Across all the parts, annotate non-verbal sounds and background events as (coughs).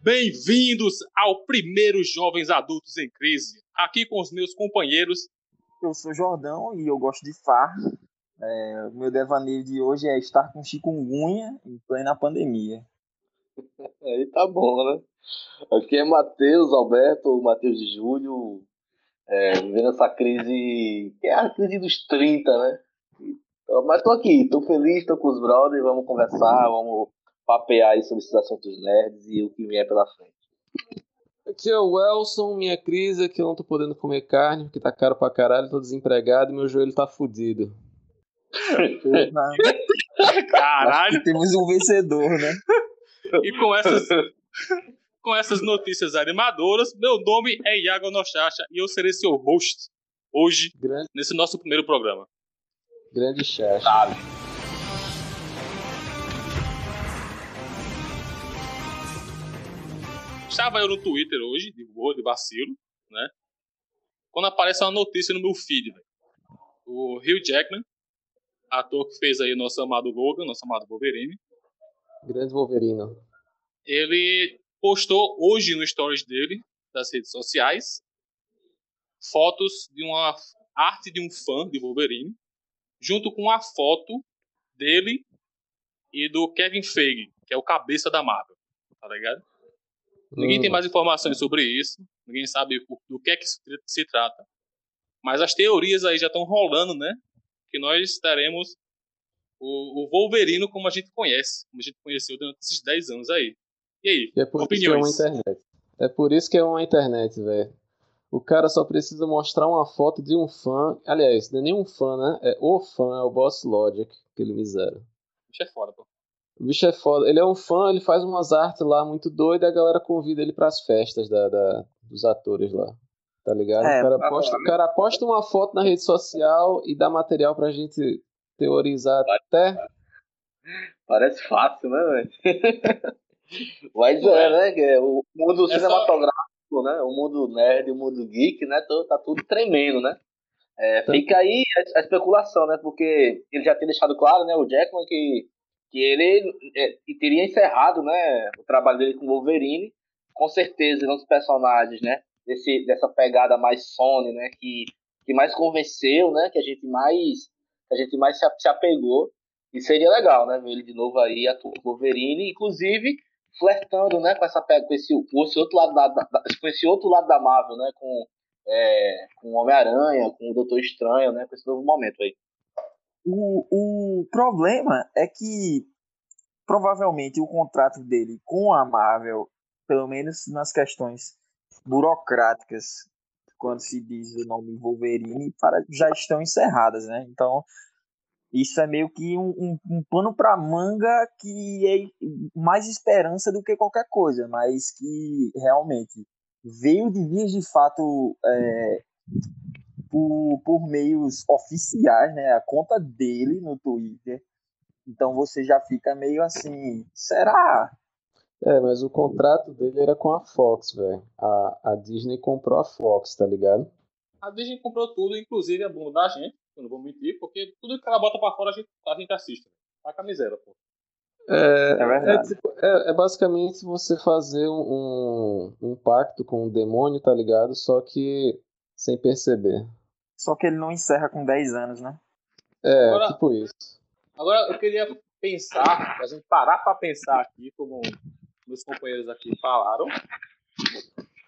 Bem-vindos ao primeiro Jovens Adultos em Crise. Aqui com os meus companheiros. Eu sou Jordão e eu gosto de farra. É, meu devaneio de hoje é estar com chikungunya em plena pandemia. (laughs) Aí tá bom, né? Aqui é Matheus, Alberto, Matheus de Júlio, é, vivendo essa crise, que é a crise dos 30, né? Então, mas tô aqui, tô feliz, tô com os brothers, vamos conversar, vamos papear aí sobre esses assuntos nerds e o que vier pela frente. Aqui é o Welson, minha crise é que eu não tô podendo comer carne, porque tá caro pra caralho, tô desempregado e meu joelho tá fudido. (laughs) Caralho! Temos um vencedor, né? (laughs) E com essas, com essas notícias animadoras, meu nome é Iago Nochacha e eu serei seu host hoje, Grande, nesse nosso primeiro programa. Grande chat. Estava eu no Twitter hoje, de boa, de vacilo, né? Quando aparece uma notícia no meu feed. O Hugh Jackman, ator que fez aí nosso amado Logan, nosso amado Wolverine, Grande Wolverino. ele postou hoje no stories dele, das redes sociais, fotos de uma arte de um fã de Wolverine, junto com a foto dele e do Kevin Feige, que é o cabeça da Marvel, tá ligado? Ninguém tem mais informações sobre isso, ninguém sabe do que é que se, trata. Mas as teorias aí já estão rolando, né? Que nós teremos o, o Wolverino como a gente conhece, como a gente conheceu durante esses 10 anos aí. E aí? E é por isso que é uma Opiniões. internet. É por isso que é uma internet, velho. O cara só precisa mostrar uma foto de um fã. Aliás, não é nem um fã, né? É o fã, é o Boss Logic, aquele misério. Bicho é foda, pô. O bicho é foda. Ele é um fã, ele faz umas artes lá muito doidas e a galera convida ele pras festas da, da- dos atores lá. Tá ligado? É, o, cara posta, o cara posta uma foto na rede social e dá material pra gente teorizar até. Parece fácil, né, velho? (laughs) Mas é, né? é O mundo É só- cinematográfico, né? O mundo nerd, o mundo geek, né? Tá, tá tudo tremendo, né? É, Tá. fica aí a, a especulação, né? Porque ele já tinha deixado claro, né? O Jackman que, que ele é, que teria encerrado, né? O trabalho dele com o Wolverine. Com certeza, um dos personagens, né? Desse, dessa pegada mais Sony, né? Que, que mais convenceu, né? Que a gente mais, a gente mais se, se apegou. E seria legal, né? Ver ele de novo aí, atuando Wolverine, inclusive flertando, né? Com, essa, com, esse, com esse outro lado da, da- com esse outro lado da Marvel, né? Com, é, com Homem-Aranha, com o Doutor Estranho, né? Com esse novo momento aí. O, o problema é que provavelmente o contrato dele com a Marvel, pelo menos nas questões burocráticas, quando se diz o nome Wolverine, para, já estão encerradas, né? Então, isso é meio que um, um, um pano para manga que é mais esperança do que qualquer coisa, mas que realmente veio de vias de fato é, por, por meios oficiais, né? A conta dele no Twitter. Então você já fica meio assim, será? É, mas o contrato dele era com a Fox, velho. A, a Disney comprou a Fox, tá ligado? A Disney comprou tudo, inclusive a bunda da gente, eu não vou mentir, porque tudo que ela bota pra fora a gente, a gente assiste. Tá com a miséria, pô. É, É é, verdade. tipo, é, é basicamente você fazer um, um, um pacto com o demônio, tá ligado? Só que sem perceber. Só que ele não encerra com 10 anos, né? É, Agora- tipo isso. Agora eu queria pensar, a gente parar pra pensar aqui, como meus companheiros aqui falaram,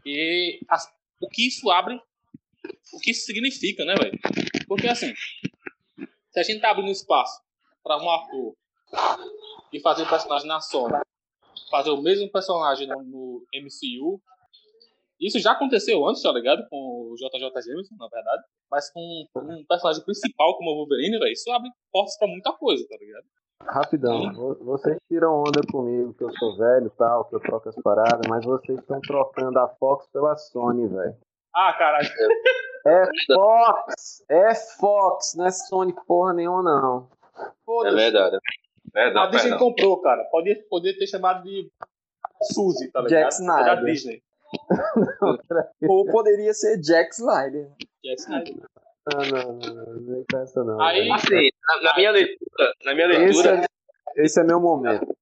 e as- o que isso abre, o que isso significa, né, velho? Porque assim, se a gente tá abrindo espaço pra um ator e fazer o personagem na Sony, fazer o mesmo personagem no, no MCU, isso já aconteceu antes, tá ligado? Com o JJ Jameson, na verdade. Mas com um personagem principal como o Wolverine, velho, isso abre portas pra muita coisa, tá ligado? Rapidão, vo- vocês tiram onda comigo que eu sou velho e tal, que eu troco as paradas, mas vocês estão trocando a Fox pela Sony, velho. Ah, caralho. É Fox! É Fox, não é Sony porra nenhuma, não. É verdade. A Verdade. Disney comprou, cara. Pode, poder ter chamado de Suzy, tá ligado? Jack Snyder. É da Disney. (laughs) Ou poderia ser Jack Snyder. Jack Snyder. Não, não, não, não, não essa não. Aí-. Assim, Na, na minha leitura, na minha Esse leitura, é, esse é meu momento.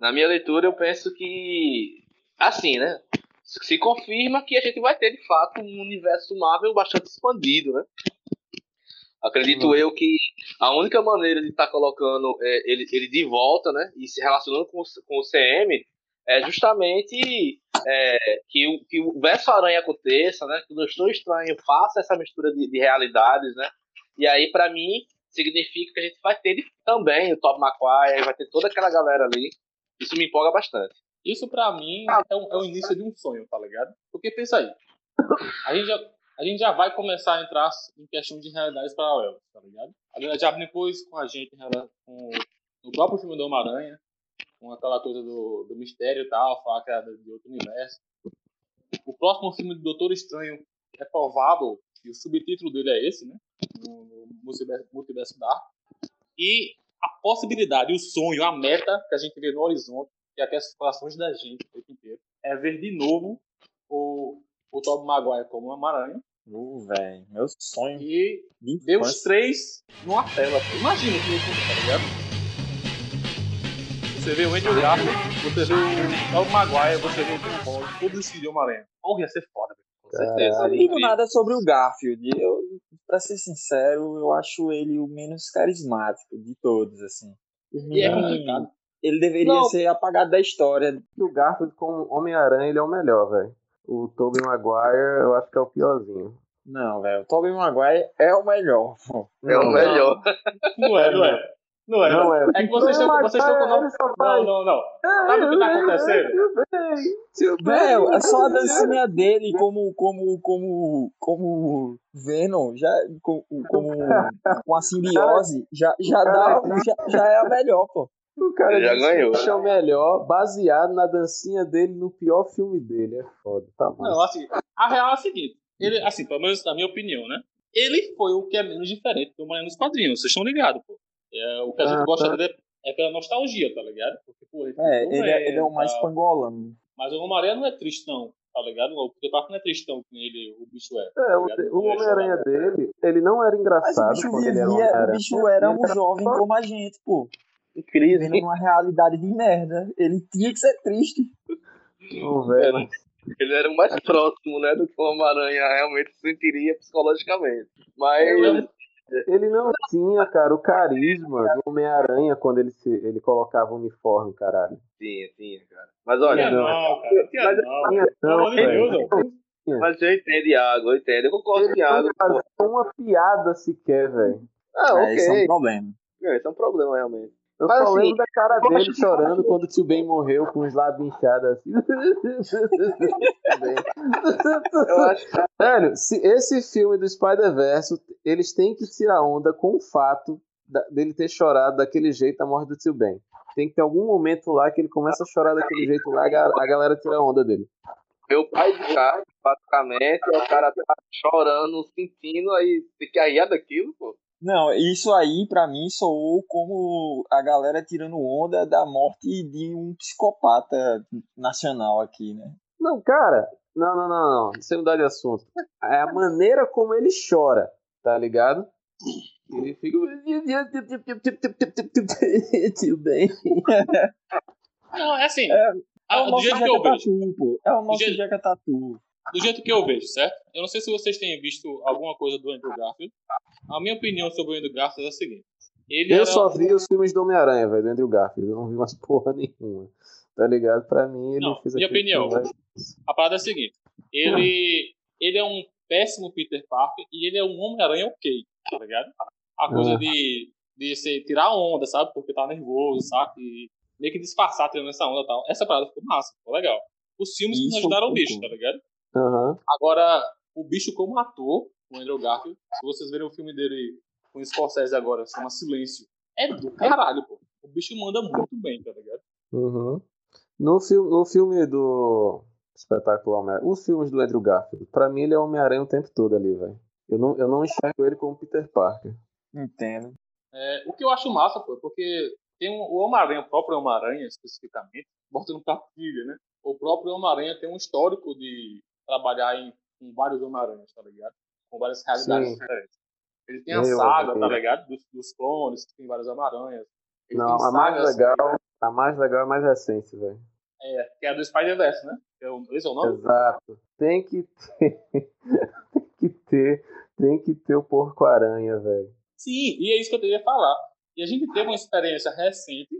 na minha leitura, eu penso que assim, né? Se confirma que a gente vai ter de fato um universo Marvel bastante expandido, né? Acredito eu que a única maneira de estar colocando é, ele, ele de volta, né, e se relacionando com, o- com o CM é justamente é, que, o, que o verso aranha aconteça, né, que o Doutor Estranho faça essa mistura de, de realidades, né, e aí para mim significa que a gente vai ter ele também o Top Maguire, vai ter toda aquela galera ali. Isso me empolga bastante. Isso pra mim é, um- é o início de um sonho, tá ligado? Porque pensa aí. A gente já, a gente já vai começar a entrar em questão de realidades paralelas, tá ligado? A galera já brincou isso com a gente com, no próprio filme do Homem-Aranha, com aquela coisa do, do mistério e tal, falar que era de outro universo. O próximo filme do Doutor Estranho é provável, e o subtítulo dele é esse, né? No, no Multiverso, Multiverso Dark. E a possibilidade, o sonho, a meta que a gente vê no horizonte, que aquece os corações da gente o tempo inteiro, é ver de novo o, o Tobey Maguire como Homem-Aranha Uh, velho, meu sonho e de ver os infância. três numa tela. Imagina que loucura, tá ligado? Você vê o Andrew Garfield, você vê o Tobey Maguire, você vê o Tom Holland, todos esses de Homem-Aranha. Porra, ia ser foda, velho. Com certeza. Eu não digo nada sobre o Garfield. Eu, pra ser sincero, eu acho ele o menos carismático de todos, assim. E é complicado. Ele deveria Não. ser apagado da história. O Garfield com Homem-Aranha, ele é o melhor, velho. O Tobey Maguire, eu acho que é o piorzinho. Não, velho. O Tobey Maguire é o melhor. pô. É o Não, melhor. Não é, não é. Não é, Não é. É que vocês estão, vocês estão com só vai- Não, não, não. Sabe o que tá acontecendo? Velho, é só a dancinha dele como, como, como, como Venom, já, como, como com a simbiose, já, já, dá, já, já é a melhor, pô. O cara Já ganhou. que é o melhor, baseado na dancinha dele no pior filme dele. É foda, tá Não, massa. assim, a real é a seguinte. Ele, assim, pelo menos na minha opinião, né? Ele foi o que é menos diferente do Maria nos quadrinhos, vocês estão ligados, pô. É, o que a gente Ah, gosta tá. dele é pela nostalgia, tá ligado? Porque, pô, ele É, ele é, ele é o mais tal. pangolano. Mas o Homem-Aranha não é tristão, tá ligado? O Peter Parker não é tristão que ele, o bicho é. É, tá o, ligado? o Ele é Homem-Aranha dele, ele não era Mas o engraçado bicho quando ele era vivia, o bicho era um jovem como a gente, pô. Crise. Vivendo numa realidade de merda. Ele tinha que ser triste. Não, velho. Ele era o mais próximo, né, do que o Homem-Aranha realmente sentiria psicologicamente. Mas Ele- Ele não tinha, cara, o carisma do Homem-Aranha quando ele, se, ele colocava o uniforme, caralho. tinha, tinha, cara. Mas olha, não. não, cara. Tinha Mas- não. Tinha não, velho. Mas eu entendo, Iago, eu entendo. Eu concordo com o Iago. Não uma piada sequer, velho. Ah, É, esse é um ok. problema. É, Esse é um problema, realmente. Eu Mas, só assim, lembro da cara dele acho chorando quando o tio Ben morreu com os lábios inchados assim. (laughs) Eu acho (laughs) Velho, se esse filme do Spider-Verse, eles têm que tirar onda com o fato da- dele ter chorado daquele jeito a morte do tio Ben. Tem que ter algum momento lá que ele começa a chorar daquele jeito lá, a a galera tira onda dele. meu pai de casa, basicamente, o cara tá chorando, sentindo, aí tem que arriar daquilo, pô. Não, isso aí pra mim soou como a galera tirando onda da morte de um psicopata nacional aqui, né? Não, cara, não, não, não, não. Sem mudar de assunto. É a maneira como ele chora, tá ligado? Ele fica. (laughs) Tio Ben. Não, é assim. É, ah, é o do nosso jeito que eu Jeca vejo. Tatu, pô. É o nosso jeito- Jeca Tatu. Do jeito que eu vejo, certo? Eu não sei se vocês têm visto alguma coisa do Andrew Garfield. A minha opinião sobre o Andrew Garfield é a seguinte. Ele Eu só um- vi os filmes do Homem-Aranha, velho, do Andrew Garfield. Eu não vi mais (laughs) porra nenhuma. Tá ligado? Pra mim, ele Não, fez minha opinião. filme. A parada é a seguinte. Ele, ele é um péssimo Peter Parker e ele é um Homem-Aranha ok, tá ligado? A coisa Ah. de, de se tirar onda, sabe? Porque tá nervoso, sabe? E meio que disfarçar tirando essa onda e tal. Essa parada ficou massa, ficou legal. Os filmes Isso ajudaram o bicho, tá ligado? Aham. Agora, o bicho como ator, o Andrew Garfield, se vocês verem o filme dele com o Scorsese agora, se chama Silêncio, é do caralho, pô. O bicho manda muito bem, tá ligado? Uhum. No, filme, no filme do espetáculo Homem-Aranha, os filmes do Andrew Garfield, pra mim ele é Homem-Aranha o tempo todo ali, velho. Eu não, eu não enxergo ele como Peter Parker. Entendo. É, o que eu acho massa, pô, é porque tem um, o Homem-Aranha, o próprio Homem-Aranha especificamente, botando partilha, né? O próprio Homem-Aranha tem um histórico de trabalhar em, com vários Homem-Aranhas, tá ligado? Com várias realidades Sim. diferentes. Ele tem a Meu saga, Deus. tá ligado? Dos, dos clones, que tem várias Homem-Aranhas. Não, a mais legal, a mais legal é a mais recente, velho. É, que é a do Spider-Verse, né? É o- Esse é o nome? Exato. Tem que ter. (laughs) tem que ter. Tem que ter o porco-aranha, velho. Sim, e é isso que eu queria falar. E a gente teve uma experiência recente,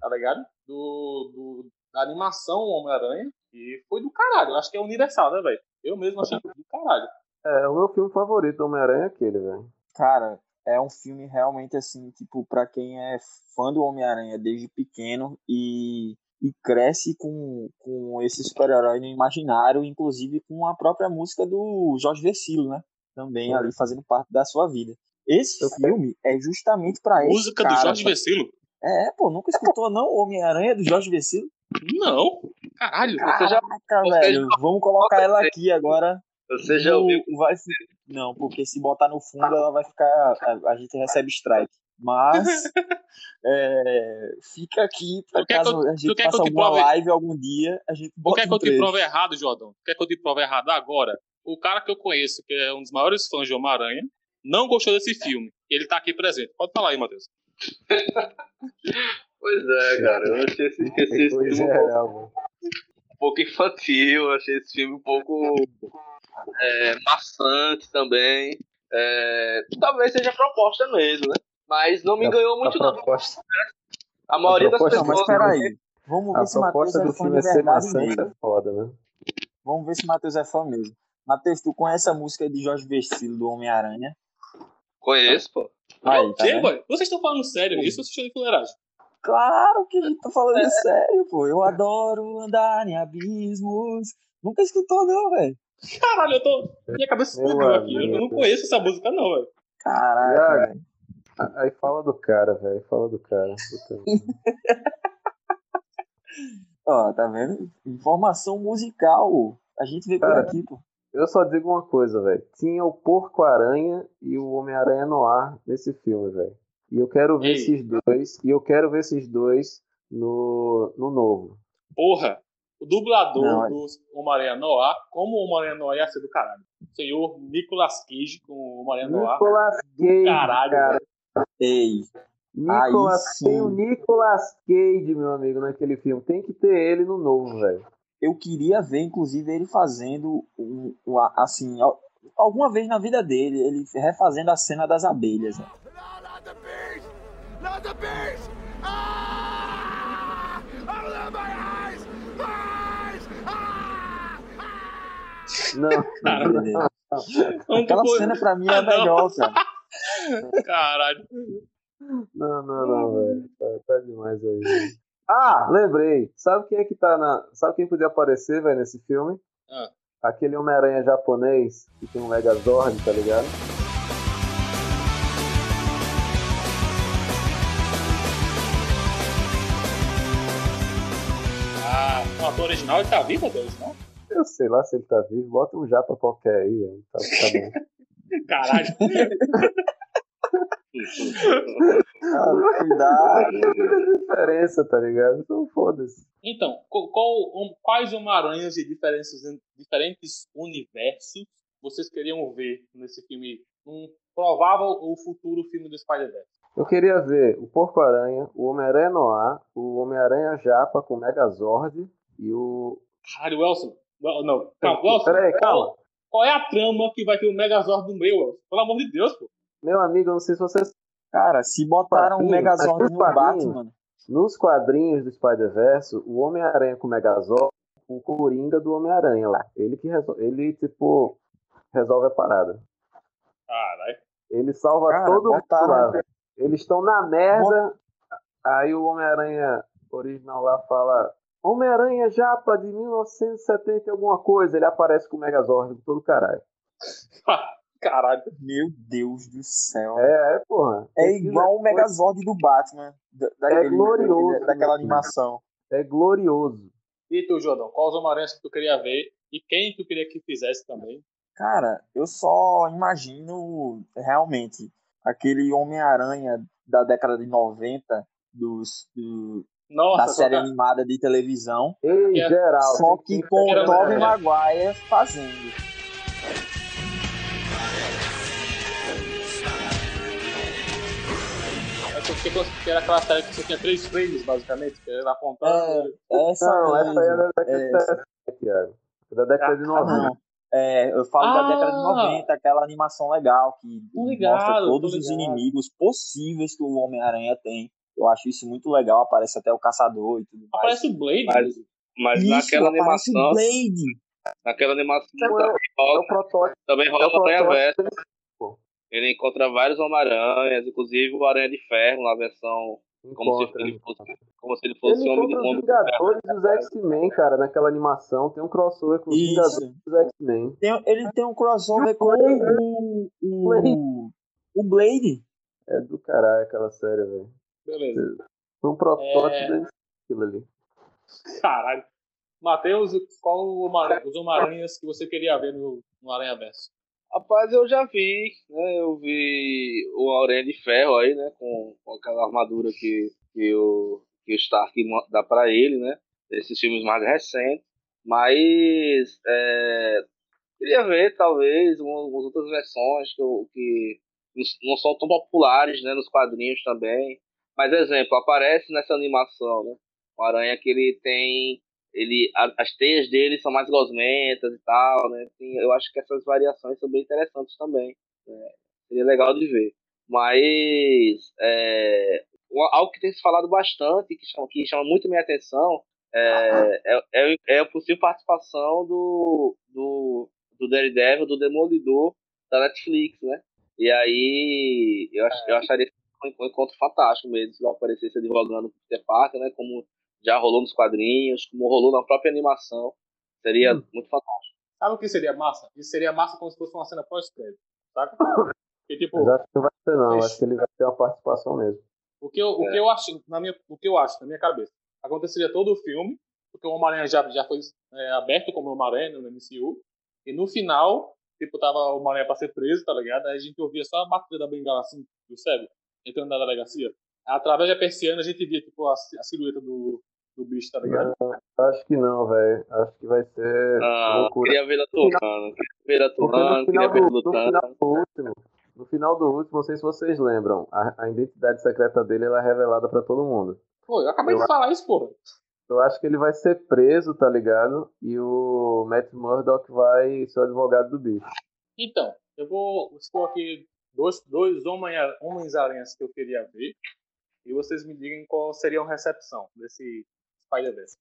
tá ligado? Do, do- da animação Homem-Aranha, e foi do caralho. Eu acho que é universal, né, velho? Eu mesmo achei do caralho. É, o meu filme favorito do Homem-Aranha é aquele, velho. Cara, é um filme realmente assim, tipo, pra quem é fã do Homem-Aranha desde pequeno e, e cresce com, com esse super-herói no imaginário, inclusive com a própria música do Jorge Versilo, né? Também Sim. ali fazendo parte da sua vida. Esse Eu- filme é justamente pra esse Música cara, do Jorge? Vecilo? É, pô, nunca escutou não Homem-Aranha do Jorge Versilo? Não. Caralho. Você já- Caraca, você velho, vamos colocar ela aqui agora. Você já No- ouviu? vai fi- Não, porque se botar no fundo ela vai ficar. A, gente recebe strike. Mas (laughs) é, fica aqui para Tu quer que caso eu- a gente faça alguma prove- live algum dia, a gente Tu bota quer que eu te prove errado, Jordão? Tu quer que eu te prove errado agora? O cara que eu conheço, que é um dos maiores fãs de Homem-Aranha, não gostou desse filme. Ele tá aqui presente. Pode falar aí, Matheus. (laughs) Pois é, cara. Eu achei esse, (laughs) esse Tem filme coisa um pouco, um pouco infantil. Eu achei esse filme um pouco é, maçante também. É, talvez seja a proposta mesmo, né? Mas não me A- ganhou A muito, não. proposta, A maioria das proposta- Não, mas pessoas. peraí. Vamos ver a se Matheus proposta é do fã filme de é ser verdade maçante mesmo. é foda, né? Vamos ver se Matheus é fã mesmo. Matheus, tu conhece a música de Jorge Vecilo do Homem-Aranha? Conheço, pô. Aí, tá Que, vendo? boy? Vocês estão falando sério? Isso ou vocês estão de fuleiragem? Claro que a gente tá falando É. sério, pô. Eu adoro andar em abismos. Nunca escutou, não, velho. Caralho, eu tô. Minha cabeça Meu explodiu aqui. Eu não conheço essa música, não, velho. Velho. Aí fala do cara, velho. Fala do cara. Puta. (laughs) Ó, tá vendo? Informação musical. A gente vê por aqui, pô. Eu só digo uma coisa, velho. Tinha o Porco-Aranha e o Homem-Aranha no ar nesse filme, velho. E eu quero ver Ei. esses dois. E eu quero ver esses dois no, no novo. Porra, o dublador Não, é- do Homem-Aranha Noir, como o Homem-Aranha Noir ia ser do caralho. O senhor Nicolas Cage com o Homem-Aranha Noir. Nicolas Cage, caralho, cara. Ei, Nicolas, Aí tem o Nicolas Cage, meu amigo, naquele filme. Tem que ter ele no novo, velho. eu queria ver, inclusive, ele fazendo um, um, assim, al- alguma vez na vida dele, ele refazendo a cena das abelhas. né? No, not the beast! Not the beast! Ah! Open my eyes! Eyes! Ah! Ah! Não, Meu Deus. Vamos Aquela pro- cena pra mim é Ah, a não. melhor, cara. Caralho. não, não, não, velho. Tá, tá demais aí. velho. Ah, lembrei. Sabe quem é que tá na. Sabe quem podia aparecer, velho, nesse filme? Ah. Aquele Homem-Aranha japonês que tem um Megazord, tá ligado? Ah, o ator original ele tá vivo, Deus, não? Eu sei lá se ele tá vivo. Bota um japa qualquer aí, tá, tá bom. (laughs) Caralho. Cara, cuidado. Tem diferença, tá ligado? Então foda-se. então, qual, qual- quais Homem-Aranhas de diferentes, diferentes universos vocês queriam ver nesse filme? Um provável ou futuro filme do Spider-Man? Eu queria ver o Porco-Aranha, o Homem-Aranha Noir, o Homem-Aranha Japa com Megazord e o. Caralho, Wilson. Wel- Não, calma, Wilson. Peraí, qual- calma. Qual é a trama que vai ter o Megazord do meio, Wilson? Pelo amor de Deus, pô. Meu amigo, eu não sei se vocês. Cara, se botaram o Quadrinho, Megazord no. Batman, Nos quadrinhos do Spider-Verse, o Homem-Aranha com Megazord, o Coringa do Homem-Aranha lá. Ele que resolve. Ele, tipo, resolve a parada. Caralho. Ele salva Cara, todo mundo botaram- velho. Eles estão na merda. Aí o Homem-Aranha original lá fala: Homem-Aranha Japa de 1970 e alguma coisa. Ele aparece com o Megazord todo caralho. (laughs) Caralho. meu Deus do céu. É, é, porra. É igual o coisa- Megazord do Batman, da- daquele, glorioso, daquela animação. É glorioso. E tu, Jordão, quais Homem-Aranhas que tu queria ver e quem tu queria que fizesse também? Cara, eu só imagino realmente aquele Homem-Aranha da década de 90 dos, do- Nossa, da série tá- animada de televisão, Ei, É, geral. só que com Era o Tobey. Maguire fazendo. porque que era aquela série que você tinha três frames, basicamente, que era apontando. É, essa Não, essa mesmo. aí é da década É, de 70, Thiago. É da década de Ah, 90. não. É, eu falo da década de Ah! 90, aquela animação legal que ligado, mostra todos os ligado. inimigos possíveis que o Homem-Aranha tem. Eu acho isso muito legal, aparece até o caçador e tudo mais. Aparece o Blade. Mas- Mas Isso, naquela animação, Blade. naquela animação Então, também É rola, o protótipo. também É rola o protótipo. Ele encontra vários Homem-Aranhas, inclusive o Aranha de Ferro na versão como se ele fosse, como se ele fosse Ele um homem de encontra os homem ferro. Vingadores e os X-Men, cara, naquela animação. Tem um crossover com os Vingadores Isso. e os X-Men. Ele tem um crossover com o, o, o Blade. É do caralho aquela série, velho. Beleza. Foi um protótipo É. daquilo ali. Caralho. Matheus, qual o os Homem-Aranhas que você queria ver no, no Aranha Verso? Rapaz, eu já vi, né? Eu vi o Aranha de Ferro aí, né? Com, com aquela armadura que, que, o, que o Stark dá pra ele, né? Esses filmes mais recentes. Mas é, queria ver, talvez, uma- umas outras versões que, eu- que não- não são tão populares, né? Nos quadrinhos também. Mas, exemplo, aparece nessa animação, né? O Aranha que ele tem ele as teias dele são mais gosmentas e tal, né? Assim, eu acho que essas variações são bem interessantes também. né? Seria legal de ver. Mas é, algo que tem se falado bastante, que chama, que chama muito minha atenção, é, é, é, é a possível participação do, do, do Daredevil, do Demolidor da Netflix, né? E aí eu, ach, eu acharia um, encontro fantástico mesmo, se ele aparecesse advogando pro Peter Parker, né? Como já rolou nos quadrinhos, como rolou na própria animação. Seria Hum. muito fantástico. Sabe o que seria massa? Isso seria massa como se fosse uma cena pós-crédito, saca? (coughs) Porque, tipo, Mas acho que não vai ser, não. Acho que ele vai ter uma participação mesmo. o que eu, o que eu acho, na minha, o que eu acho, na minha cabeça, aconteceria todo o filme, porque o Homem-Aranha já, já foi é, aberto como Homem-Aranha no MCU, e no final, tipo, tava o Homem-Aranha pra ser preso, tá ligado? Aí a gente ouvia só a batida da bengala, assim, do cego, entrando na delegacia. Através da persiana a gente via, tipo, a, a silhueta do, do bicho, tá ligado? Acho que não, velho. Acho que vai ser Ah, loucura. queria ver ele atuando. Queria ver ele Porque no atuando, queria final, ver ele do, no lutando. final do último, no final do último, não sei se vocês lembram, a, a identidade secreta dele ela é revelada pra todo mundo. Pô, eu acabei Eu de falar isso, porra. Eu acho que ele vai ser preso, tá ligado? E o Matt Murdock vai ser o advogado do bicho. Então, eu vou expor aqui dois, dois Homens-Aranhas que eu queria ver. E vocês me digam qual seria a recepção desse Spider-Verse.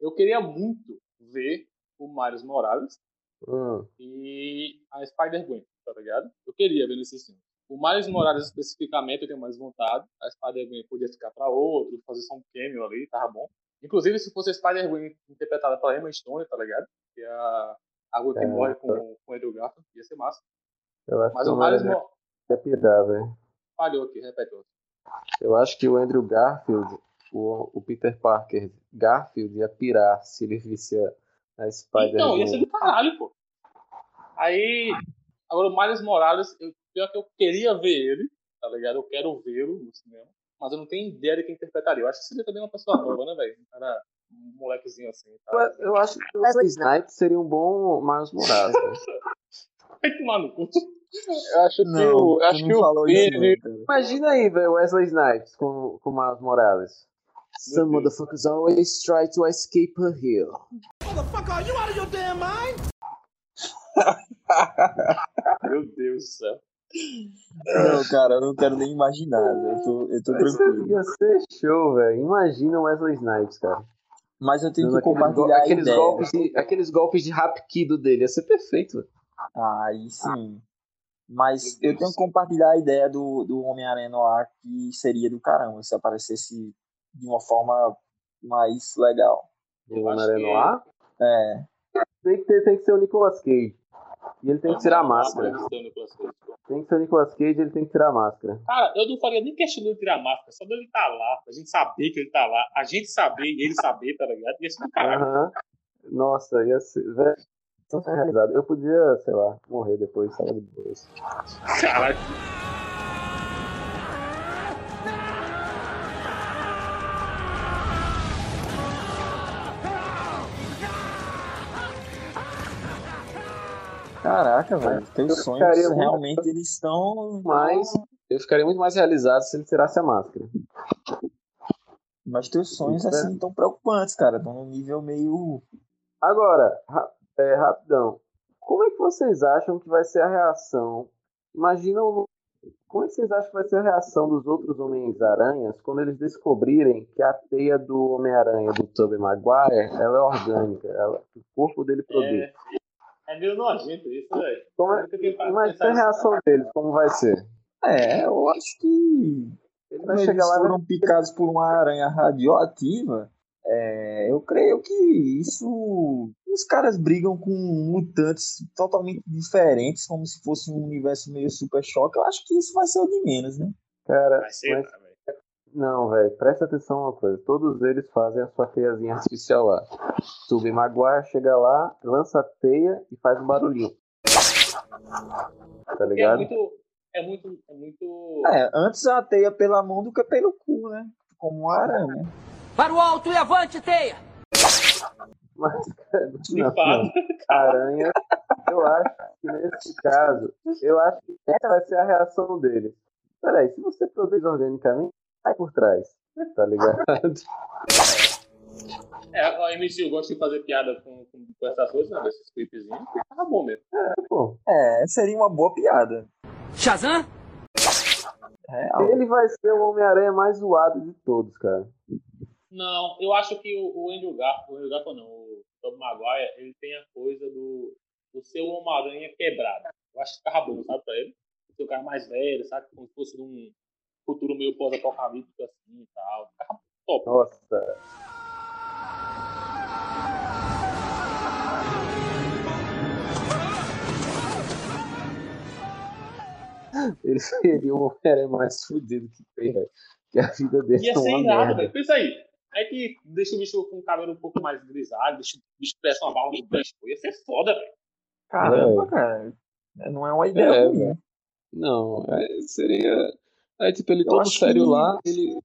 Eu queria muito ver o Miles Morales Hum, e a Spider-Gwen, tá ligado? Eu queria ver nesse filme. O Miles Morales especificamente eu tenho mais vontade. A Spider-Gwen podia ficar pra outro, fazer só um cameo ali, tava bom. Inclusive, se fosse a Spider-Gwen interpretada pela Emma Stone, tá ligado? Que é a, a Gwen que É, morre com, com o Andrew Garfield, ia ser massa. eu acho Mas que o Miles Miles Mo- ia pirar, velho. falhou aqui, repete outro. Eu acho que o Andrew Garfield, o, o Peter Parker Garfield ia pirar se ele visse a, a Spider-Man. Então, ia ser do caralho, pô. Aí, agora o Miles Morales, eu, pior que eu queria ver ele, tá ligado? Eu quero vê-lo no cinema, mas eu não tenho ideia de quem interpretaria. Eu acho que seria também uma pessoa nova, né, velho? Um cara, um molequezinho assim. Tá? Eu- Eu acho que o Wesley Snipes seria um bom Miles Morales. (laughs) Vai tomar no cu. Eu acho que Não, o, tu acho que o não. Imagina aí, velho, Wesley Snipes com, com Miles Morales. Some Deus. motherfuckers always try to escape a hill. Motherfucker, are you out of your damn mind? (laughs) Meu Deus do céu. Não, cara, eu não quero nem imaginar. velho. Eu tô, eu tô tranquilo. Ia ser show, velho. Imagina o Wesley Snipes, cara. Mas eu tenho Dando que aqueles, go- compartilhar aqueles ideia. golpes de, aqueles golpes de rapkido dele. Ia ser perfeito, velho. Aí sim. Mas eu tenho que compartilhar a ideia do, do Homem-Aranha no ar que seria do caramba se aparecesse de uma forma mais legal. O Eu acho Homem-Aranha que- no ar. É, Tem que, ter, tem que ser o Nicolas Cage. E ele tem que tirar a máscara. Tem que ser o Nicolas Cage e ele tem que tirar a máscara. Cara, eu não faria nem questão de tirar a máscara, só dele estar lá, a gente saber que ele tá lá, a gente saber e ele saber, tá ligado? Ia ser do caralho. Nossa, ia ser. Velho, tão realizado. Eu podia, sei lá, morrer depois, boas. Caralho. caraca, velho. Teus Eu sonhos realmente eles estão Mas Eu ficaria muito mais realizado se ele tirasse a máscara. Mas teus sonhos, É. assim, tão preocupantes, cara. Estão num nível meio. Agora, ra- é, rapidão. Como é que vocês acham que vai ser a reação? Imagina o- como é que vocês acham que vai ser a reação dos outros Homens-Aranhas quando eles descobrirem que a teia do Homem-Aranha do Tobey Maguire ela é orgânica, ela, o corpo dele produz. É, é meio nojento isso, velho. É, mas pensar a reação deles, como vai ser? É, eu acho que. Ele vai eles chegar lá e foram picados por uma aranha radioativa, é, eu creio que isso. Os caras brigam com mutantes totalmente diferentes, como se fosse um universo meio super choque. Eu acho que isso vai ser o de menos, né? Cara, Vai ser, mas- velho. Não, velho, presta atenção uma coisa. Todos eles fazem a sua teiazinha (laughs) artificial lá. Tobey Maguire chega lá, lança a teia e faz um barulhinho. Tá é ligado? muito. É muito. É muito. É, antes a teia pela mão do que pelo cu, né? Como uma aranha. Para o alto e avante, teia! Mas, cara, não. Aranha, eu acho que nesse caso, eu acho que essa vai ser a reação deles. Peraí, se você produz organicamente, sai por trás. Tá ligado? É, a MCU gosta de fazer piada com, com, com essas coisas, né? Esses clipezinhos. Tá bom mesmo. Pô, É, seria uma boa piada. Shazam! Real. ele vai ser o Homem-Aranha mais zoado de todos, cara. Não, eu acho que o, o Andrew Garfield, o Andrew Garfield não, o Tom Maguire, ele tem a coisa do, do seu Homem-Aranha quebrado. Eu acho que ficava bom, sabe, pra ele? Ser o cara mais velho, sabe? Como se fosse num futuro meio pós-apocalíptico assim e tal. Ficava top. Nossa. Ele seria o Homem-Aranha mais fudido que tem, velho. Que a vida dele Ia é ser irado, merda. velho. Pensa aí. Aí que deixa o bicho com o cabelo um pouco mais grisalho, deixa o bicho cresce uma barba no bicho. Ia ser foda, velho. Caramba, É. cara. Não é uma ideia É, ruim. Não, aí seria. Aí, tipo, ele Eu todo sério lá, ele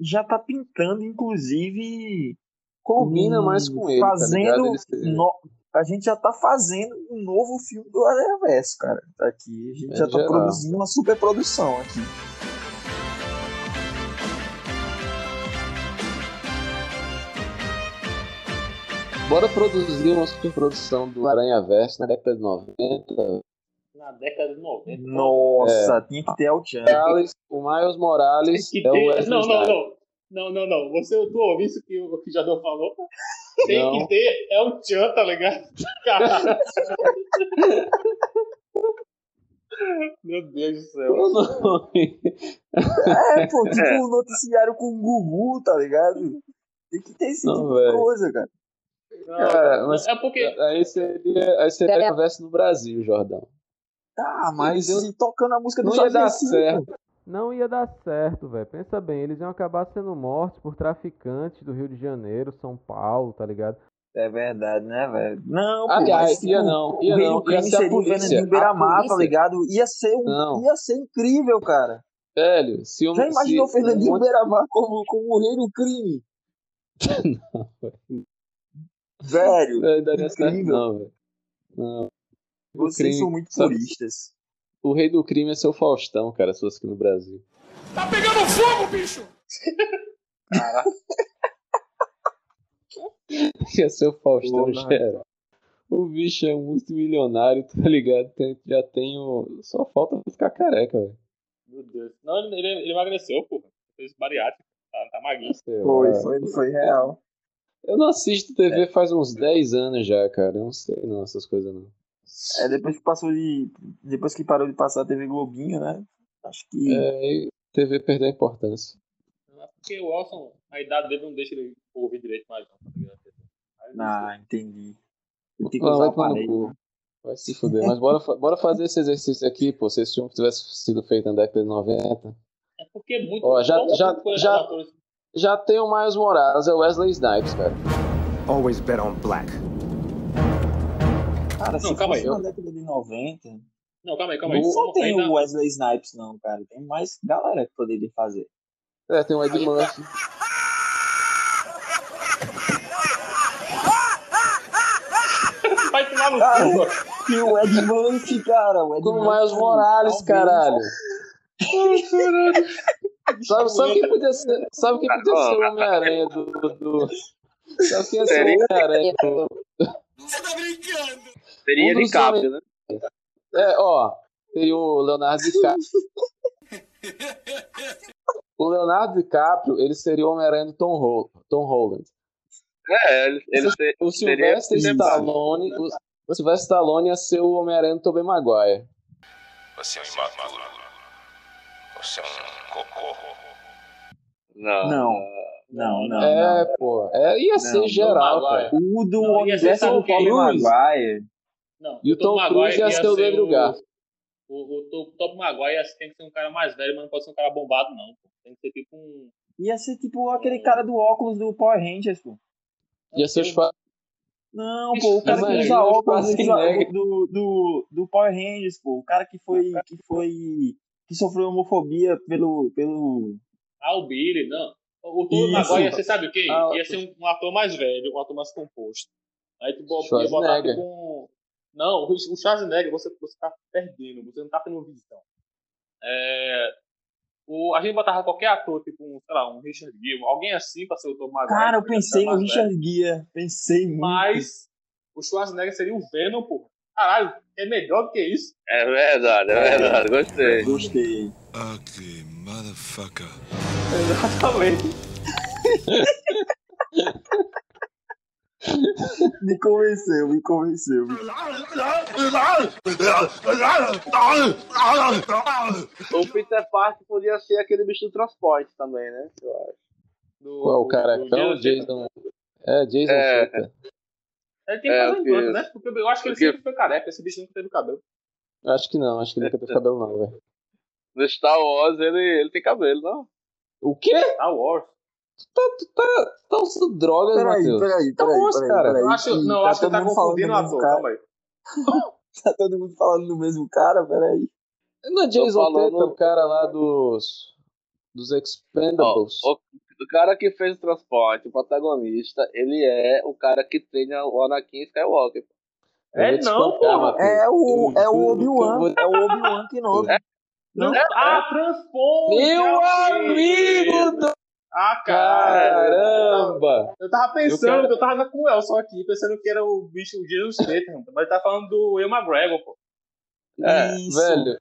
Já tá pintando, inclusive. combina hum, mais com ele. tá Fazendo. ligado? Ele no- A gente já tá fazendo um novo filme do Aranha Verso, cara. Tá Aqui. A gente É já tá geral. produzindo uma super produção aqui. Bora produzir uma superprodução do Aranha Verso na década de 90. Na década de 90. Nossa, tinha que ter El Chan. O Miles Morales é o Wesley Não, não, não. Não, não, não. Você, tu ouviu isso que o que o Jadão falou? (laughs) Tem Não. que ter. É o Tchan, tá ligado? (laughs) Caralho. Meu Deus do céu. O nome. É, pô, tipo o (laughs) noticiário com o Gugu, tá ligado? Tem que ter esse Não, tipo velho. de coisa, cara. Cara, mas É porque. aí seria, aí seria Aranha Verso no Brasil, Jordão. Ah, mas eu- se tocando a música do Não ia dar Versilo, certo. Não ia dar certo, velho. Pensa bem, eles iam acabar sendo mortos por traficantes do Rio de Janeiro, São Paulo, tá ligado? É verdade, né, velho? Não, pô, Aliás, mas, tipo, ia não, ia o rei não, do ia crime ser a polícia. Beiramar, tá ligado? Ia ser, um, Não. ia ser incrível, cara. Velho, se um, Já imaginou o se Fernandinho um monte- Beiramar como, como o rei do crime? (laughs) Velho, É, daria certo, não, velho. Não. O vocês crime, são muito sabe- puristas. O rei do crime é seu Faustão, cara, se fosse aqui no Brasil. Tá pegando fogo, bicho! Ia ser o Faustão, já era. O bicho é um multimilionário, tá ligado? Tem- já tem o. Só falta ficar careca, velho. Meu Deus. Não, ele, ele, emagreceu, porra. Fez bariátrico. Tá, tá magrinho. Foi, foi, foi real. Eu não assisto TV faz uns 10 anos já, cara. Eu não sei não essas coisas não. É, depois que passou de. Depois que parou de passar a TV Globinho, né? Acho que. É, e TV perdeu a importância. Porque o Wilson, a idade dele não deixa ele ouvir direito mais, não, tá Ah, entendi. Ele tem que Não, usar vai o aparelho. cu. Vai se fuder. Mas bora, bora fazer esse exercício aqui, pô. Se esse filme tivesse sido feito na década de 90. É porque é muito. Ó, já- já- já- Já tem o Miles Morales, é o Wesley Snipes, cara. Always bet on black. Cara, se Não, calma aí, na década de 90. Não, calma aí, calma aí. Não só tem ainda- o Wesley Snipes, não, cara. Tem mais galera que poderia fazer. É, tem o Ed Murphy. Vai tomar no Cara, cu, mano. E o Ed Murphy, cara. O Ed Com o Murphy, Miles Morales, talvez. caralho. Sabe, sabe quem podia ser, sabe quem podia ser o Homem-Aranha do, do. Sabe quem ia ser o Seria? Homem-Aranha do. Seria Um de dos Caprio, né? É, ó, tem o Leonardo DiCaprio. O Leonardo DiCaprio, ele seria o Homem-Aranha do Tom, Hol Tom Holland. É, ele, ele ser- O seria Sylvester. Stallone, o, o Sylvester Stallone ia ser o Homem-Aranha do Tobey Maguire. Você é um imaturo. Você é um cocô. Não. Não. Não, não, é, não. pô. É, ia ser Não, geral, cara. O do Não? Tobey Cruz. Maguire. Não, E o Tom Cruise ia ser o o- Lugar. O, o, o Top Maguire ia- tem que ser um cara mais velho, mas não pode ser um cara bombado, não. pô. Tem que ser tipo um. Ia ser tipo aquele cara do óculos do Power Rangers, pô. Ia ser o Schwar- Não, pô, o cara que usa óculos do, do, do Power Rangers, pô. O cara que foi. que foi. Que sofreu homofobia pelo. pelo. Ah, o Billy, não. O o Tobey Isso. Maguire ia ser, sabe o quê? Ah, ia ser um, um ator mais velho, um ator mais composto. Aí tu ia botar um. Não, o o Schwarzenegger você, você tá perdendo, você não tá tendo visão. É, o, a gente botava qualquer ator, tipo um, sei lá, um Richard Gere, alguém assim pra ser o Tom Maguire. Cara, eu ele pensei tá no Richard Gere. Pensei muito. Mas o Schwarzenegger seria o Venom, pô. Caralho, é melhor do que isso. É verdade, é verdade. Gostei. Gostei. Ugly motherfucker. Exatamente. (laughs) Me convenceu, me convenceu. O Peter Parker podia ser aquele bicho do transporte também, né? Eu acho. Do, Qual, o do caracão, Jason Jason. É, Jason É. Statham. Ele tem que É, fazer né? Porque eu acho que ele porque- sempre foi careca, esse bicho nunca teve cabelo. Acho que não, acho que ele nunca teve cabelo, não, velho. No Star Wars ele, ele tem cabelo, não? O quê? Star Wars. Tu tá, tá usando drogas, Peraí, Matheus? peraí, Tá peraí. bom, peraí, cara. peraí, Eu acho, não, eu tá acho que ele tá confundindo o ator, cara. calma aí. (laughs) Tá todo mundo falando do mesmo cara, peraí. Não é Jason falando- o cara lá dos. dos Expendables. Ó, o, o cara que fez o transporte, o protagonista, ele é o cara que treina o Anakin Skywalker. Eu É não. Matheus. É o, Eu é o eu Obi-Wan. É o Obi-Wan que novo. Não, ah, Transponte! Meu ok. amigo do Ah, cara! caramba! Eu tava pensando, Eu eu, quero- tava com o Elson aqui, pensando que era o bicho, o Jesus Statham, mas ele tá falando do Will McGregor, pô. É, Isso. Velho.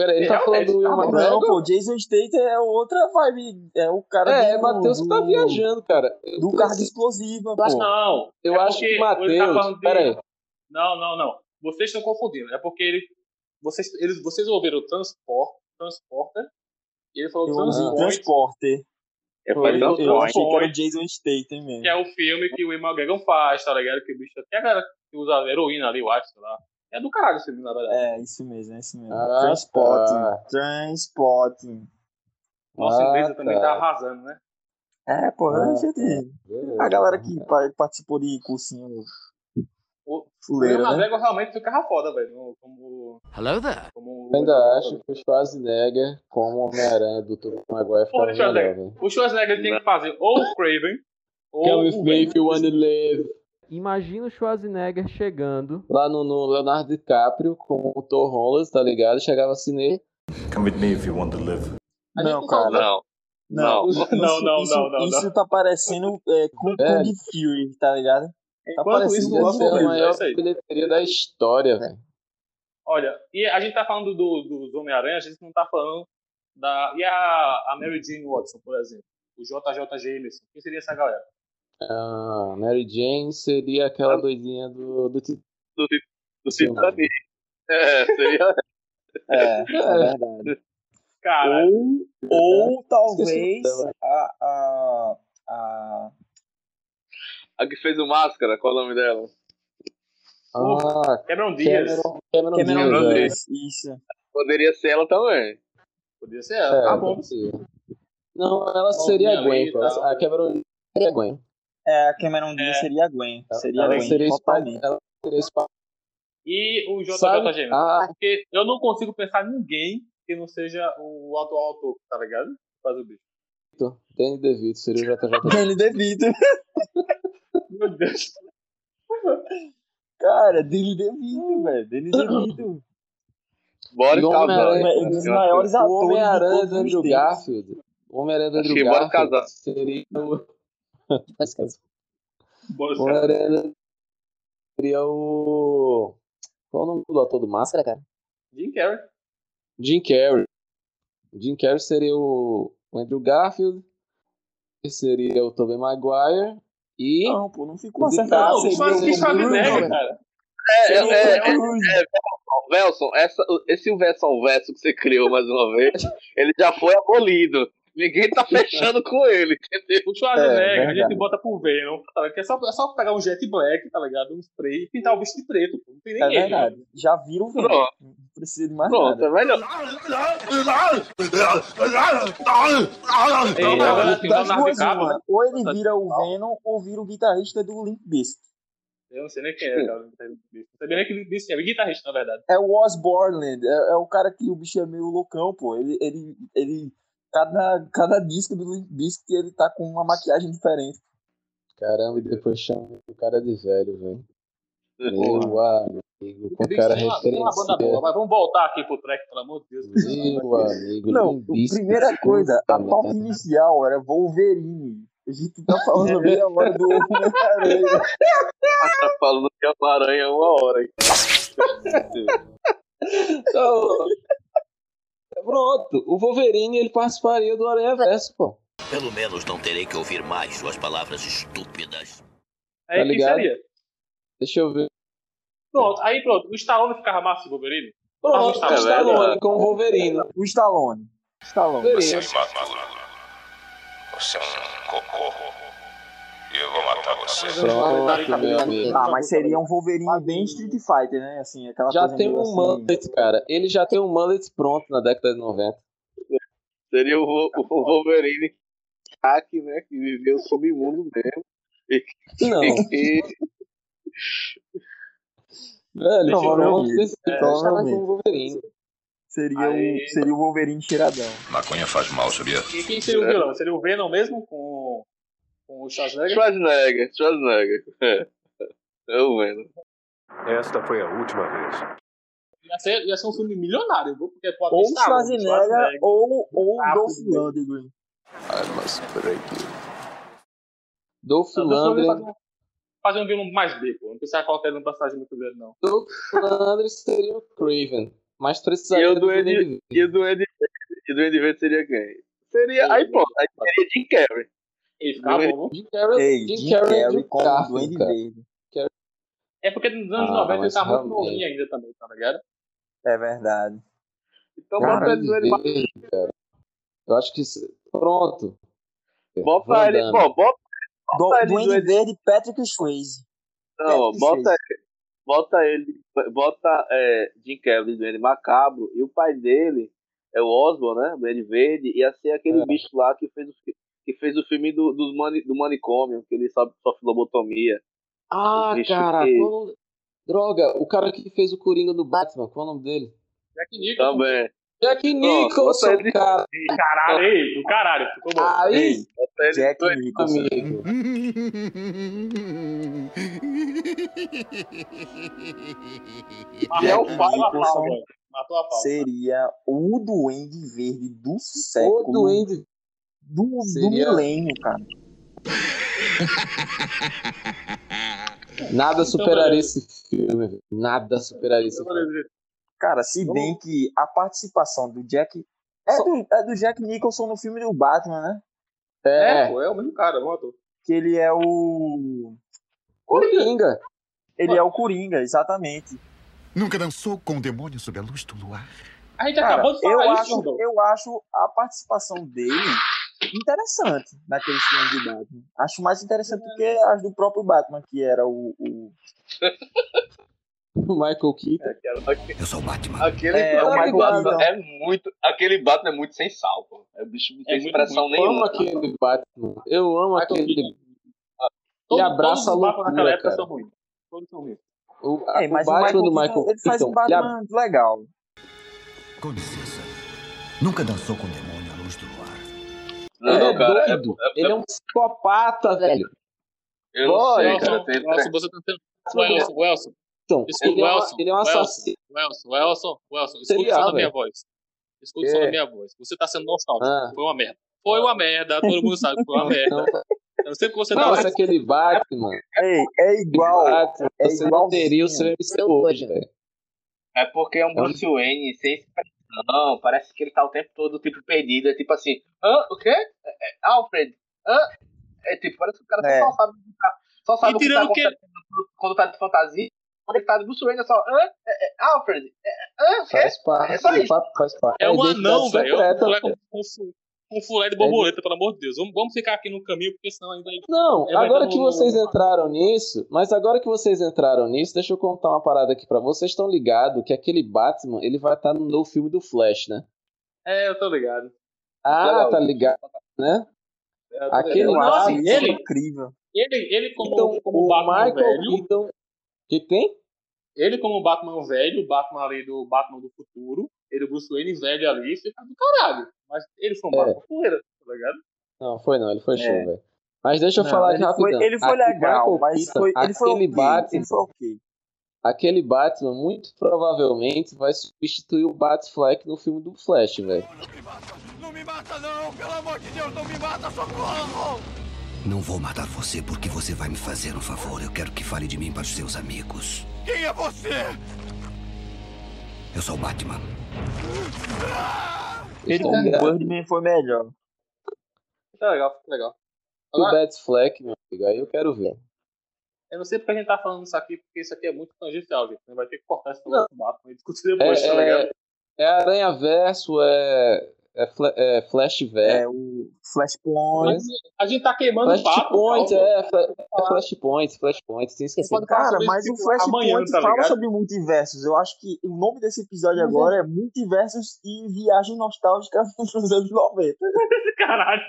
Pera aí, ele tá falando do Will tá bom. Não, pô, Jason Statham é outra vibe. É o cara É, do, Matheus que tá do- viajando, cara. Do tô- carga explosiva, pô. não, Eu é acho que tá Matheus. falando de- Pera aí. Não, não, não. Vocês estão confundindo. É porque ele. Vocês, eles, vocês ouviram o transport, transporter e ele falou Eu Transporter. Eu falei Eu, eu transporte. achei que era o Jason Statham mesmo. que é o filme que o Will McGregor faz, tá ligado? Que o bicho. Até a galera que usa heroína ali, eu acho, sei lá. É do caralho esse filme, na verdade. É, isso mesmo, é isso mesmo. Ah, Transporting. tá. Transporting. Nossa Ah, inglesa também tá. tá arrasando, né? É, pô, Ah, a gente. Beleza. A galera que pa- participou de cursinho O, fuleiro, né? McGregor realmente ficava foda, velho. Como. Hello there. como Eu ainda acho que o Schwarzenegger, como Homem-Aranha do Tobey Maguire, ficava melhor, velho. O Schwarzenegger tem que fazer ou o Craven ou Come with o me if you wanna live. Imagina o Schwarzenegger chegando. Lá no, no Leonardo DiCaprio com o Thor Holland, tá ligado? Chegava assim nele. Come with me if you want to live. Não, não cara. Não. (laughs) Não, Não. isso, Não, não, isso, não, não, Isso tá parecendo é, Kung É. Kung Fury, tá ligado? Tá Enquanto parecendo isso, o Ia nosso ser a é maior bilheteria da história, velho. Olha, e a gente tá falando do, dos Homem-Aranha, a gente não tá falando da. E a, a Mary Jane Watson, por exemplo? O JJ Jameson. Quem seria essa galera? Ah, Mary Jane seria aquela doidinha do, do. Do, do. Titanic. É, seria. É, é (laughs) verdade. Cara, Ou, ou talvez a, a, a. A que fez o Máscara, qual é o nome dela? Ah, Cameron Diaz. Cameron, Cameron, Cameron Diaz. Diaz. Isso. Poderia ser ela também. Podia ser ela. É, tá bom. Não, ela seria a Gwen, pô. tal. A Cameron seria a Gwen. É, a Cameron Diaz É. seria a Gwen. Seria a ela Gwen, seria totalmente. ela seria Spider- E o JJ? Jameson. Ah, Porque eu não consigo pensar em ninguém que não seja o atual autor, tá ligado? Faz o bicho. Danny DeVito seria o JJ. (laughs) Danny DeVito. Meu Deus. Cara, Danny DeVito, velho. Danny DeVito. Boris E o Homem-Aranha- Cavalli. Um dos maiores O atores de Homem-Aranha do Andrew. Garfield. O Homem-Aranha do Andrew bora Garfield casar. seria o. (laughs) Bora, Homem-Aranha seria o. Qual é o nome do ator do Máscara, cara? Jim Carrey. Jim Carrey. Jim Carrey seria o o Andrew Garfield. Esse seria o Tobey Maguire. E. Não, pô, não ficou acertado. Não, mas que Schwarzenegger, cara. É, é, é, é, Cruise. Velson, essa, esse versão verso que você criou mais uma vez, (laughs) ele já foi abolido. Ninguém tá fechando com ele, entendeu? O Schwarzenegger, É, a gente bota pro Venom, tá ligado? É só, é só pegar um jet black, tá ligado? Um spray e pintar o bicho de preto, pô. Não tem nem É erro, né? verdade. Já viram o Venom. Pronto. Não precisa de mais Pronto, nada. é melhor. Ei, agora das duas, né? Ou ele vira o Venom ou vira o guitarrista do Limp Bizkit. Eu não sei nem quem é, cara. Não sabia nem que ele disse, é guitarrista, na verdade. É o Oz Borland, é, é o cara que o bicho é meio loucão, pô. Ele, ele, ele cada, cada disco do Limp Bizkit ele tá com uma maquiagem diferente. Caramba, e depois chama o cara de velho, velho. Meu amigo, com cara boa, referência. mas vamos voltar aqui pro track, pelo amor de Deus. Meu amigo, Não, primeira coisa, a pauta inicial era Wolverine. A gente tá falando meia hora do Homem-Aranha. (laughs) Tá falando que é uma aranha uma hora. (laughs) Então, Pronto, o Wolverine ele participaria do Aranha Verso, pô. Pelo menos não terei que ouvir mais suas palavras estúpidas. Aí Tá quem ligado? seria? Deixa eu ver. Pronto, aí pronto. O Stallone ficava massa de Wolverine? Pronto, o Stallone com o Wolverine. O Stallone. Stallone. Você é um imaturo. Você é um cocô. Eu vou matar você. Pronto, meu amigo. Ah, mas seria um Wolverine bem Street Fighter, né? Assim, aquela Já tem um assim. mullet, cara. Ele já tem um mullet pronto na década de 90. Seria o, o Wolverine hack, né? Que viveu o submundo mesmo. Não, E, velho, Provavelmente. esse cara com Provavelmente. o Wolverine. Seria, Aí- o, seria o Wolverine cheiradão. Maconha faz mal, sabia? E quem seria o vilão? Seria o Venom mesmo com, com o Schwarzenegger? Schwarzenegger, Schwarzenegger. É. (laughs) Eu vendo. Esta foi a última vez. Ia ser, ia ser um filme milionário, viu? Porque pode Ou ter Stallone, Schwarzenegger ou, ou Ah, Dolph. Lundgren. I must break you. Dolph ver Lundgren. fazer um- vilão mais B, pô. Não precisa colocar um personagem muito grande, não. Dolph Lundgren seria o Craven. Mas precisaria do e o Duende Verde? E o Duende Verde seria quem? Seria. Aí pronto, aí seria Jim Carrey. E ficava Duende- bom? Jim Carrey, Ei, Jim Jim Carrey Carrey de com o Garfield, Duende cara. Verde. É porque nos anos Ah, 90 ele tá muito novinho ainda também, tá ligado? É verdade. Então bota ele do Verde, cara. Eu acho que. Pronto. Bota ele. Bom, bota. Do, Bota ele Duende Duende- Verde Patrick Swayze. Não, que bota ele. Bota ele. Bota é, Jim Carrey do Duende Macabro. E o pai dele é o Osborn, né? Duende Verde. Ia ser aquele É. bicho lá que fez o, que fez o filme do, dos mani, do manicômio, que ele sofre, sofre lobotomia. Ah, cara. que- qual o Droga, o cara que fez o Coringa do Batman, qual é o nome dele? Jack Nicholson. Também. Jack Nicholson, bota ele- cara. Caralho, ei, do caralho. Ficou bom. Aí, ele Jack do Duende- Nicholson. amigo. É o pai Nicholson. Matou a pau. Seria o Duende Verde do O século. Duende. Do, do Seria- milênio, cara. (laughs) Nada superaria esse filme. velho. Nada superaria esse filme. Cara, se bem que a participação do Jack. É do, é do Jack Nicholson no filme do Batman, né? É, É, pô, é o mesmo cara, o ator. Que ele é o. Coringa. Ele é o Coringa, exatamente. Nunca dançou com o demônio sob a luz do luar? A gente Cara, acabou de eu falar isso, acho, eu acho a participação dele interessante naqueles filmes de Batman. Acho mais interessante do que as do próprio Batman, que era o. o- (laughs) O Michael Keaton. Eu sou o Batman. Aquele É, Batman Keaton. é muito. Aquele Batman é muito sem sal, pô. É o bicho não tem É muito expressão ruim. Eu amo nenhuma. aquele Batman. Eu amo aquele. Keaton. Ele abraça a todos os Batman naquela época cara. são ruins. Todos são ruins. O, a- É, o Batman Michael do Keaton, Michael ele faz um Keaton. ab- Batman legal. Com licença. Nunca dançou com demônio Não, Ele não, é cara. doido. é- é- Ele é um psicopata, velho. Eu não Boy, sei, Nelson, cara. Tem, Nelson, você tá tendo... Welson, Welson, Então, Escuta, ele é, uma- Welson, ele é um Welson, assassino. Welson, Welson, Welson, escuta só da minha voz. Escuta só É. da minha voz. Você tá sendo nostálgico. Ah. Foi uma merda. Foi uma merda, todo mundo sabe que foi uma (laughs) merda. Não, Eu sei que você não, tá se aquele Batman, Ei, é igual. Batman, é você não teria o seu hoje, velho. É porque é um Bruce Wayne sem expressão. Parece que ele tá o tempo todo, tipo, perdido. É tipo assim, hã? O quê? É, é, Alfred? Hã? É tipo, parece que o cara É. só sabe, que tá- só sabe E o que tá que- acontecendo quando tá de fantasia. Quando ele tá de Bruce Wayne é só, hã? É, é, Alfred? É, hã? O quê? Faz parte, É só isso. faz, parte. É um anão, velho. É um secreta, com fulé de borboleta, pelo amor de Deus. Vamos, vamos ficar aqui no caminho, porque senão ainda. Não, vai agora que no- vocês entraram nisso, mas agora que vocês entraram nisso, deixa eu contar uma parada aqui pra vocês. estão ligados que aquele Batman, ele vai estar no novo filme do Flash, né? É, eu tô ligado. Ah, Legal. tá ligado, né? É, Aquele assim, isso ele, incrível. ele, ele como, Então, como o Batman Michael velho, Keaton... Que tem? ele como Batman velho, o Batman ali do Batman do futuro, ele o Bruce Wayne velho ali, fica do caralho. Mas ele foi um É. Batman poeira, tá ligado? Não, foi não, ele foi show, É. velho. Mas deixa eu Não, falar aqui ele foi, rapidão. ele foi Aqui, legal, mas foi, ele foi aquele ok. Batman, Ele foi ok. aquele Batman muito provavelmente vai substituir o Batfleck no filme do Flash, velho. Não me mata, não! Pelo amor de Deus, não me mata, socorro! Não vou matar você porque você vai me fazer um favor. Eu quero que fale de mim para os seus amigos. Quem é você? Eu sou o Batman. Ele Tá como ligado? Birdman foi melhor. Fica legal, fica legal. O Agora, Batfleck, meu amigo, aí eu quero ver. eu não sei porque a gente tá falando isso aqui, porque isso aqui é muito tangencial, gente. A gente vai ter que cortar esse negócio do Batman e discutir depois, tá ligado? É, é, é Aranha Verso, é, é, fla, é Flash Verso. É, o Flashpoint. A gente tá queimando o papo. Flashpoint, calma. é, é Flashpoint, Flashpoint, tem esquecido. Cara, mas o Flashpoint tá fala ligado? sobre multiversos. Eu acho que o nome desse episódio é- agora é Multiversos e Viagem Nostálgica (laughs) nos anos 90. (laughs) Caralho.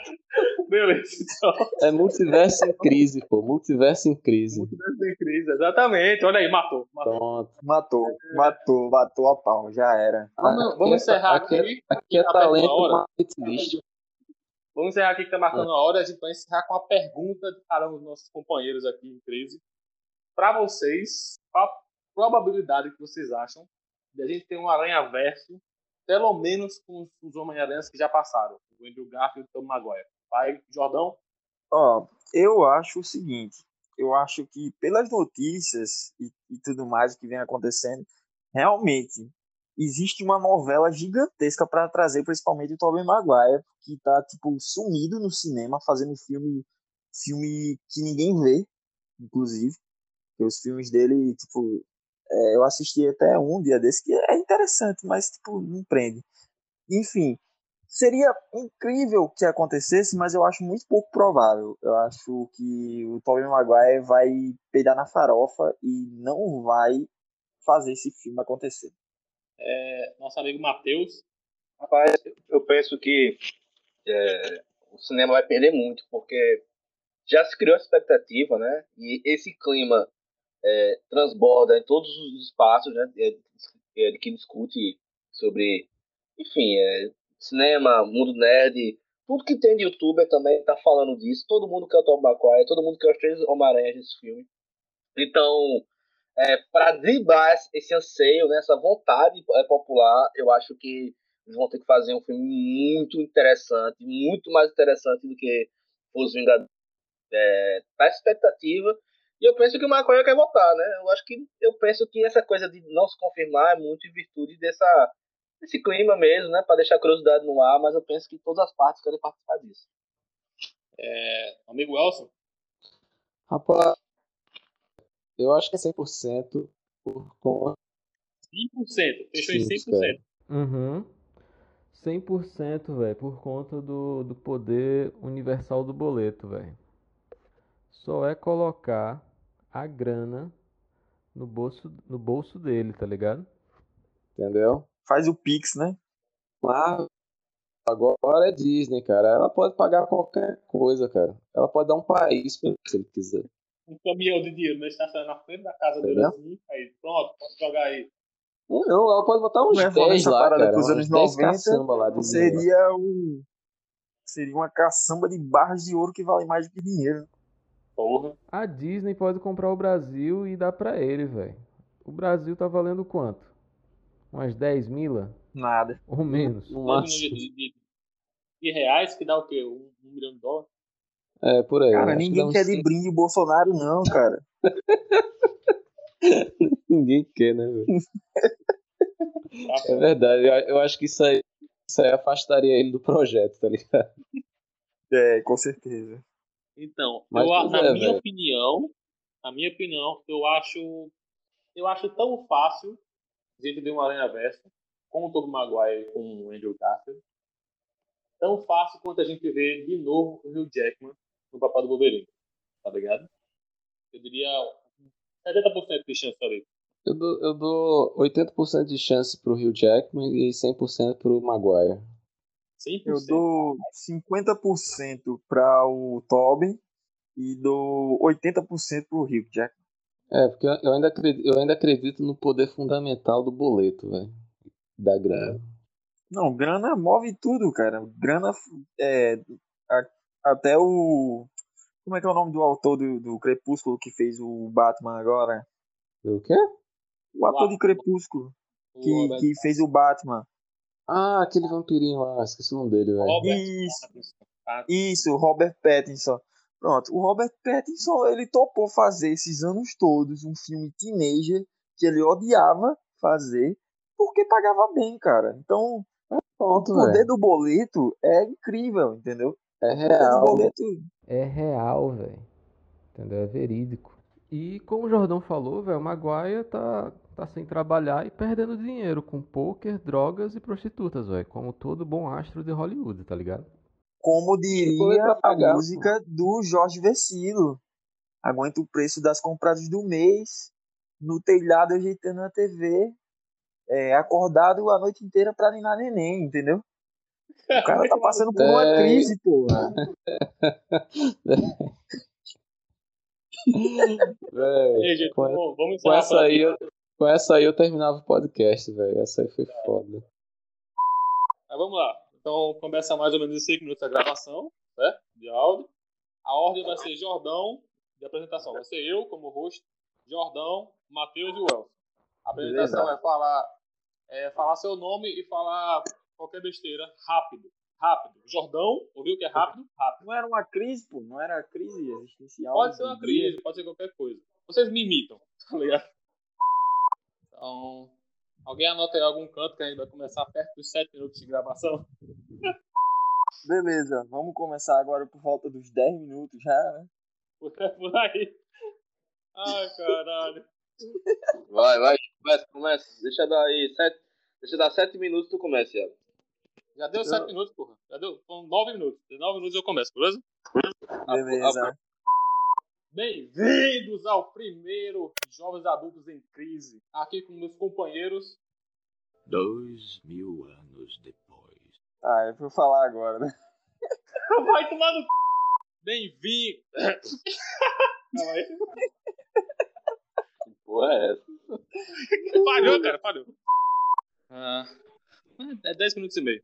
Beleza, então. É multiverso em crise, pô. Multiverso em crise. Sem crise, exatamente. Olha aí, matou. matou. Pronto. Matou, matou, matou a pau, já era. Vamos, Aqui vamos é- encerrar aqui aqui. é- Aqui é talento hora. Vamos encerrar aqui que tá marcando a hora. A gente vai encerrar com a pergunta de cada um dos nossos companheiros aqui em crise. Para vocês, qual a probabilidade que vocês acham de a gente ter um Aranha Verso, pelo menos com os Homem-Aranhas que já passaram? O Andrew Garfield e o Tom Maguire. Vai, Jordão? Ó, eu acho o seguinte, eu acho que pelas notícias e, e tudo mais que vem acontecendo, realmente existe uma novela gigantesca para trazer principalmente o Tobey Maguire, que tá tipo sumido no cinema, fazendo filme filme que ninguém vê, inclusive. Os filmes dele, tipo, é, eu assisti até um dia desse que é interessante, mas tipo, não prende. Enfim, seria incrível que acontecesse, mas eu acho muito pouco provável. Eu acho que o Tobey Maguire vai peidar na farofa e não vai fazer esse filme acontecer. É, nosso amigo Matheus. Rapaz, eu penso que é, o cinema vai perder muito, porque já se criou a expectativa, né? E esse clima é, transborda em todos os espaços, né? É, é, que discute sobre, enfim, é, cinema, mundo nerd, tudo que tem de youtuber também tá falando disso. Todo mundo quer o Tom todo mundo quer os três Homem-Aranha desse filme. Então, é, para driblar esse- esse anseio, né, essa vontade é, popular, eu acho que eles vão ter que fazer um filme muito interessante, muito mais interessante do que Os Vingadores. É, tá expectativa. E eu penso que o Maconha quer voltar, né? Eu acho que eu penso que essa coisa de não se confirmar é muito em virtude dessa, desse clima mesmo, né? Para deixar a curiosidade no ar, mas eu penso que todas as partes querem participar disso. É, amigo Elson. Rapaz, eu acho que é 100% por conta 5%. Fechou em Sim, 100%. cara. Uhum. 100%, velho, por conta do, do poder universal do boleto, velho. Só é colocar a grana no bolso, no bolso dele, tá ligado? Entendeu? Faz o Pix, né? Mas agora é Disney, cara. Ela pode pagar qualquer coisa, cara. Ela pode dar um país se ele quiser. Um caminhão de dinheiro, né? Estaciona na frente da casa dele assim. Aí, pronto, pode jogar aí. Não, não, ela pode botar uns Levando 10 essa lá, parada cara. anos 10 90, caçamba lá. Seria um seria uma caçamba de barras de ouro que vale mais do que dinheiro. Porra. A Disney pode comprar o Brasil e dar pra ele, velho. O Brasil tá valendo quanto? Umas 10 mila? Nada. Ou menos? Máximo. milhões de, de, de reais, que dá o quê? Um, um milhão de dólares? É, por aí. Cara, que ninguém uns quer de brinde o Bolsonaro, não, cara. (laughs) Ninguém quer, né, velho? É verdade. Eu, eu acho que isso aí, isso aí afastaria ele do projeto, tá ligado? É, com certeza. Então, Mas, eu, na é, minha velho. opinião, na minha opinião, eu acho eu acho tão fácil a gente ver uma Aranha Versa com o Tobey Maguire e com o Andrew Garfield. Tão fácil quanto a gente vê de novo o Hugh Jackman no papel do Wolverine. Tá ligado? Eu diria 70% de chance ali. Eu dou, eu dou 80% de chance pro Hugh Jackman e 100% pro Maguire. 100%. Eu dou 50% para o Tobin e dou 80% pro Hugh Jack. É, porque eu eu ainda acredito, eu ainda acredito no poder fundamental do boleto, velho. Da grana. Não, grana move tudo, cara. Grana é a- até o como é que é o nome do autor do, do Crepúsculo que fez o Batman agora? O quê? O ator de. Crepúsculo O que, Robert- que fez o Batman. Ah, aquele vampirinho lá, esqueci o nome dele, velho. Robert Isso. Isso, Robert Pattinson. Pronto, o Robert Pattinson, ele topou fazer esses anos todos um filme teenager que ele odiava fazer porque pagava bem, cara. Então, o Pronto, poder velho. do boleto é incrível, entendeu? É O poder do real. É real, velho. Entendeu? É verídico. E como o Jordão falou, velho, o Maguire tá, tá sem trabalhar e perdendo dinheiro com poker, drogas e prostitutas, velho. Como todo bom astro de Hollywood, tá ligado? como diria a música do Jorge Vecilo. Aguenta o preço das compradas do mês, no telhado ajeitando a TV, é, acordado a noite inteira pra ninar neném, entendeu? O cara tá passando por uma crise, porra. Ei, gente, com, vamos, vamos com essa aí, eu, com essa aí eu terminava o podcast, velho. Essa aí foi foda. Mas vamos lá. Então começa mais ou menos em 5 minutos a gravação, certo? De áudio. A ordem vai ser Jordão de apresentação. Vai ser eu como host, Jordão, Matheus e o Elson. A apresentação Beleza. é falar, é falar seu nome e falar qualquer besteira rápido. Rápido. Jordão, ouviu que é rápido? (laughs) Rápido. Não era uma crise, pô. Não era crise existencial. Pode ser uma do dia. crise, pode ser qualquer coisa. Vocês me imitam, (laughs) tá ligado? Então, alguém anota aí algum canto que a gente vai começar perto dos 7 minutos de gravação? (laughs) Beleza, vamos começar agora por volta dos 10 minutos já, né? Por aí. Ai, caralho. Vai, vai, começa, começa. Deixa dar aí sete, deixa dar sete minutos tu começa, Iago. Já deu 7 minutos, porra. Já deu. São 9 minutos. Em 9 minutos eu começo, beleza? Beleza. Bem-vindos ao primeiro Jovens Adultos em Crise. Aqui com meus companheiros. Dois mil anos depois. Ah, é pra eu falar agora, né? (laughs) Vai tomar no c. Bem-vindo. (laughs) Calma aí. Porra, é essa? Falhou, cara, falhou. Ah, é 10 minutos e meio.